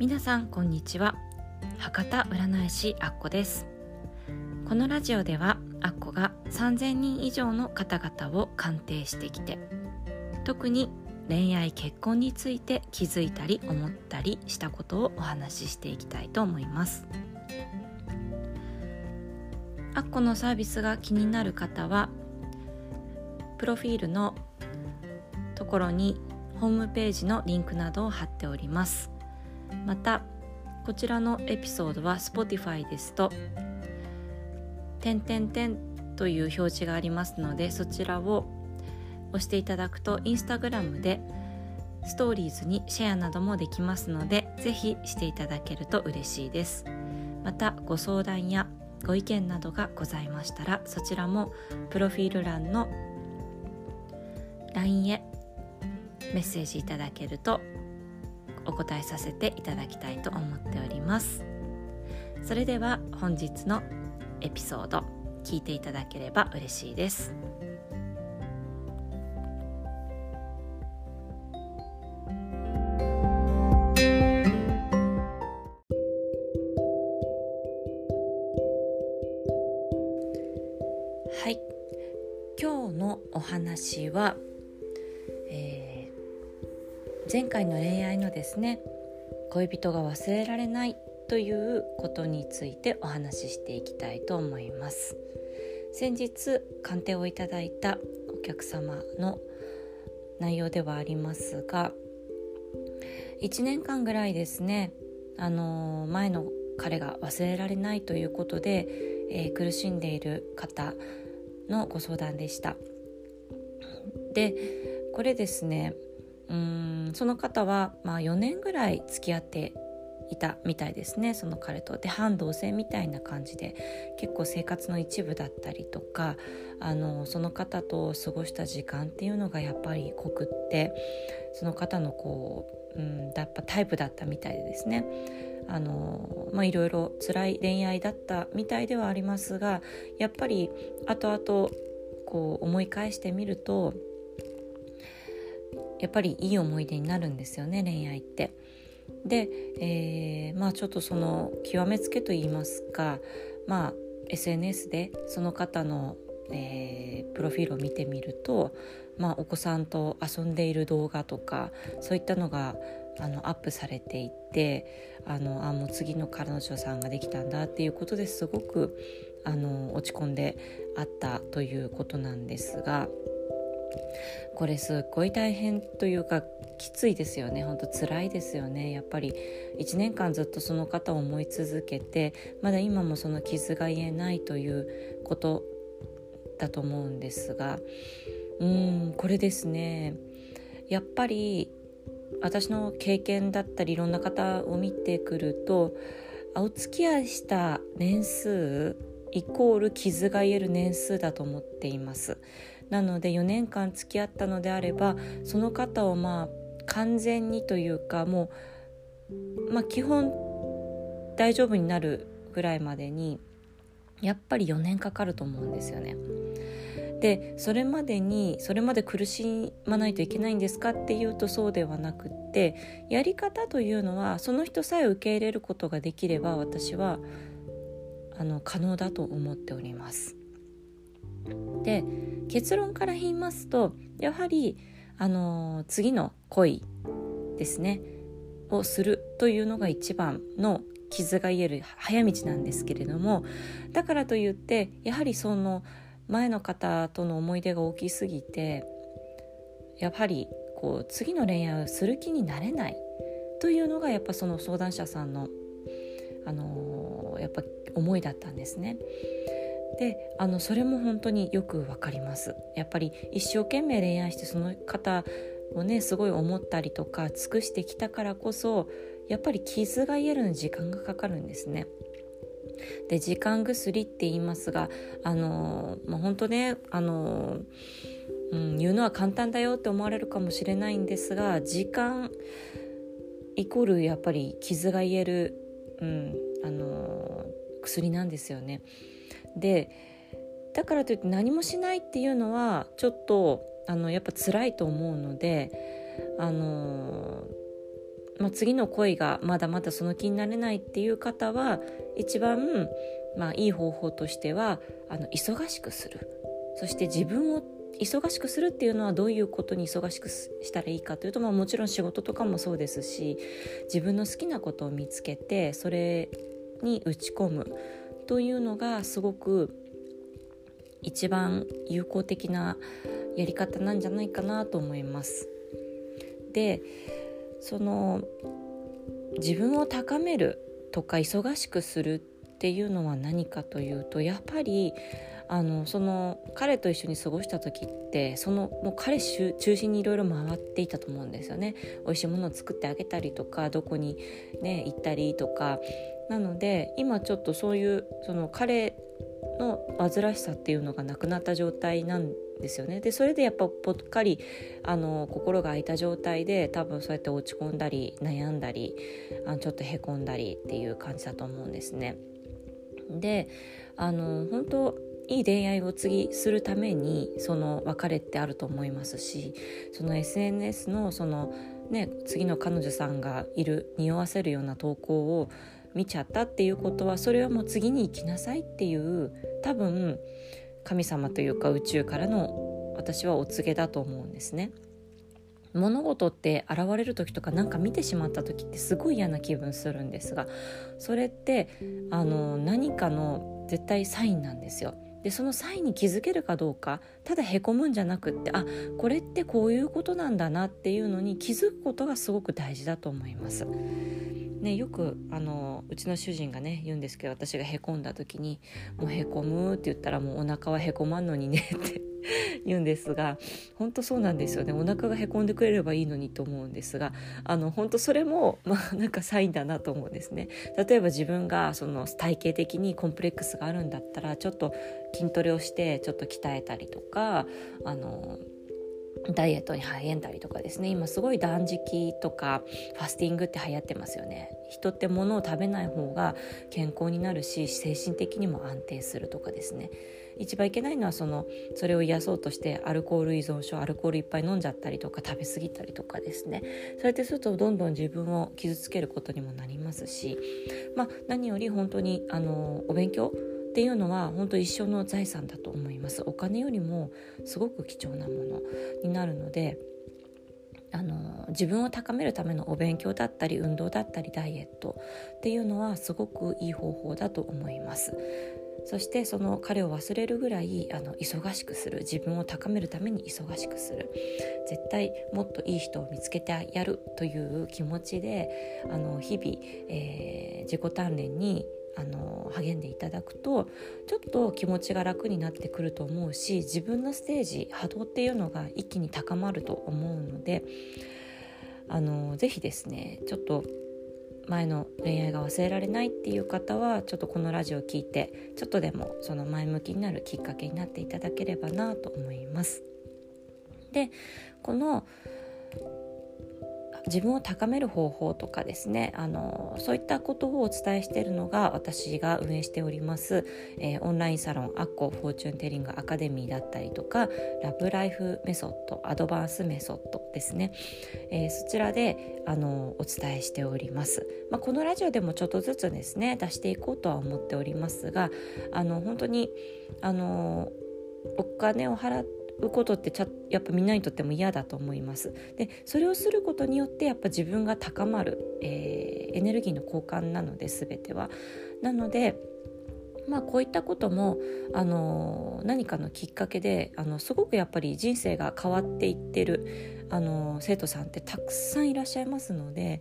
皆さんこんにちは。博多占い師アッコです。このラジオではアッコが3000人以上の方々を鑑定してきて特に恋愛結婚について気づいたり思ったりしたことをお話ししていきたいと思います。アッコのサービスが気になる方はプロフィールのところにホームページのリンクなどを貼っております。またこちらのエピソードは Spotify ですと「点点点」という表示がありますのでそちらを押していただくと Instagram でストーリーズにシェアなどもできますのでぜひしていただけると嬉しいです。またご相談やご意見などがございましたらそちらもプロフィール欄の LINE へメッセージいただけるとお答えさせていただきたいと思っております。それでは本日のエピソード聞いていただければ嬉しいです。はい。今日のお話は前回の恋愛のですね恋人が忘れられないということについてお話ししていきたいと思います。先日鑑定をいただいたお客様の内容ではありますが1年間ぐらいですねあの前の彼が忘れられないということで、えー、苦しんでいる方のご相談でした。でこれですねうんその方は、まあ、4年ぐらい付き合っていたみたいですねその彼と。で半同棲みたいな感じで結構生活の一部だったりとかあのその方と過ごした時間っていうのがやっぱり濃くってその方のこう、うん、やっぱタイプだったみたいでですねあのまあいろいろ辛い恋愛だったみたいではありますがやっぱり後々こう思い返してみるとやっぱりいい思い出になるんですよね恋愛って。で、えー、まあちょっとその極めつけと言いますかまあ SNS でその方の、えー、プロフィールを見てみると、まあ、お子さんと遊んでいる動画とかそういったのがあのアップされていてあのあもう次の彼女さんができたんだっていうことですごくあの落ち込んであったということなんですが。これすっごい大変というかきついですよね。本当辛いですよね。やっぱり1年間ずっとその方を思い続けてまだ今もその傷が癒えないということだと思うんですがうんこれですね。やっぱり私の経験だったりいろんな方を見てくるとお付き合いした年数イコール傷が癒える年数だと思っていますなので4年間付き合ったのであればその方をまあ完全にというかもう、まあ、基本大丈夫になるぐらいまでにやっぱり4年かかると思うんですよね。でそれまでにそれまで苦しまないといけないんですかっていうとそうではなくってやり方というのはその人さえ受け入れることができれば私はあの可能だと思っております。で結論から言いますとやはりあの次の恋ですねをするというのが一番の傷が癒える早道なんですけれどもだからといってやはりその前の方との思い出が大きすぎてやはりこう次の恋愛をする気になれないというのがやっぱその相談者さんの、あのー、やっぱ思いだったんですね。であのそれも本当によくわかりますやっぱり一生懸命恋愛してその方をねすごい思ったりとか尽くしてきたからこそやっぱり傷が癒えるの時間がかかるんですね。で時間薬って言いますがあのまあ、本当ねあの、うん、言うのは簡単だよって思われるかもしれないんですが時間イコールやっぱり傷が癒える、うん、あの薬なんですよね。でだからといって何もしないっていうのはちょっとあのやっぱ辛いと思うのであのまあ、次の恋がまだまだその気になれないっていう方は一番、まあ、いい方法としてはあの忙しくするそして自分を忙しくするっていうのはどういうことに忙しくしたらいいかというと、まあ、もちろん仕事とかもそうですし自分の好きなことを見つけてそれに打ち込むというのがすごく一番有効的なやり方なんじゃないかなと思います。でその自分を高めるとか忙しくするっていうのは何かというとやっぱりあのその彼と一緒に過ごした時ってそのもう彼中心にいろいろ回っていたと思うんですよね。美味しいものを作ってあげたりとかどこにね行ったりとか。なので今ちょっとそういうその彼の煩わしさっていうのがなくなった状態なんですよね。でそれでやっぱぽっかりあの心が空いた状態で多分そうやって落ち込んだり悩んだりあのちょっとへこんだりっていう感じだと思うんですね。であの本当いい恋愛を次するためにその別れってあると思いますしその SNS のそのね次の彼女さんがいる匂わせるような投稿を見ちゃったっていうことはそれはもう次に行きなさいっていう多分神様というか宇宙からの私はお告げだと思うんですね。物事って現れる時とか何か見てしまった時ってすごい嫌な気分するんですがそれってあの何かの絶対サインなんですよ。でその際に気づけるかどうかただへこむんじゃなくってあこれってこういうことなんだなっていうのに気づくことがすごく大事だと思います。ね、よくあのうちの主人がね言うんですけど私がへこんだ時に「もうへこむ」って言ったら「もうお腹はへこまんのにね」って 言うんですが本当そうなんですよね。お腹がへこんでくれればいいのにと思うんですがあの本当それもまあなんかサインだなと思うんですね。例えば自分がその体型的にコンプレックスがあるんだったらちょっと筋トレをしてちょっと鍛えたりとかあのダイエットに励んだりとかですね。今すごい断食とかファスティングって流行ってますよね。人って物を食べない方が健康になるし精神的にも安定するとかですね。一番いけないのはそのそれを癒そうとしてアルコール依存症アルコールいっぱい飲んじゃったりとか食べ過ぎたりとかですね。そうやってするとどんどん自分を傷つけることにもなりますし、まあ、何より本当にあのお勉強っていうのは本当一生の財産だと思います。お金よりもすごく貴重なものになるのであの自分を高めるためのお勉強だったり運動だったりダイエットっていうのはすごくいい方法だと思います。そしてその彼を忘れるぐらいあの忙しくする。自分を高めるために忙しくする。絶対もっといい人を見つけてやるという気持ちであの日々、えー、自己鍛錬にあの励んでいただくとちょっと気持ちが楽になってくると思うし自分のステージ波動っていうのが一気に高まると思うのであのぜひですねちょっと前の恋愛が忘れられないっていう方はちょっとこのラジオを聞いてちょっとでもその前向きになるきっかけになっていただければなと思います。でこの自分を高める方法とかですねあのそういったことをお伝えしているのが私が運営しております、えー、オンラインサロンアッコフォーチュンテリングアカデミーだったりとかラブライフメソッドアドバンスメソッドですね、えー、そちらであのお伝えしております、まあ、このラジオでもちょっとずつですね出していこうとは思っておりますがあの本当にあのお金を払ってうことってちゃやっぱみんなにとっても嫌だと思います。でそれをすることによってやっぱ自分が高まる、えー、エネルギーの交換なので全ては。なのでまあ、こういったことも、あの何かのきっかけであのすごくやっぱり人生が変わっていってる、あの生徒さんってたくさんいらっしゃいますので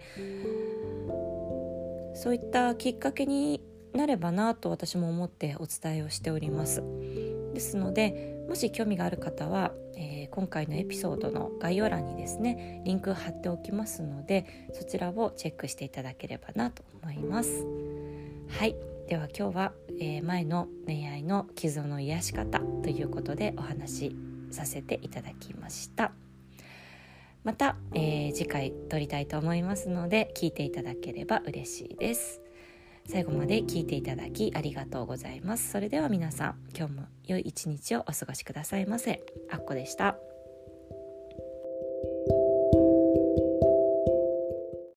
そういったきっかけになればなと私も思ってお伝えをしております。ですのでもし興味がある方は、えー、今回のエピソードの概要欄にですねリンク貼っておきますのでそちらをチェックしていただければなと思います。はい。では今日は、えー、前の恋愛の傷の癒し方ということでお話しさせていただきました。また、えー、次回撮りたいと思いますので聞いていただければ嬉しいです。最後まで聞いていただきありがとうございます。それでは皆さん今日も良い一日をお過ごしくださいませ。あっこでした。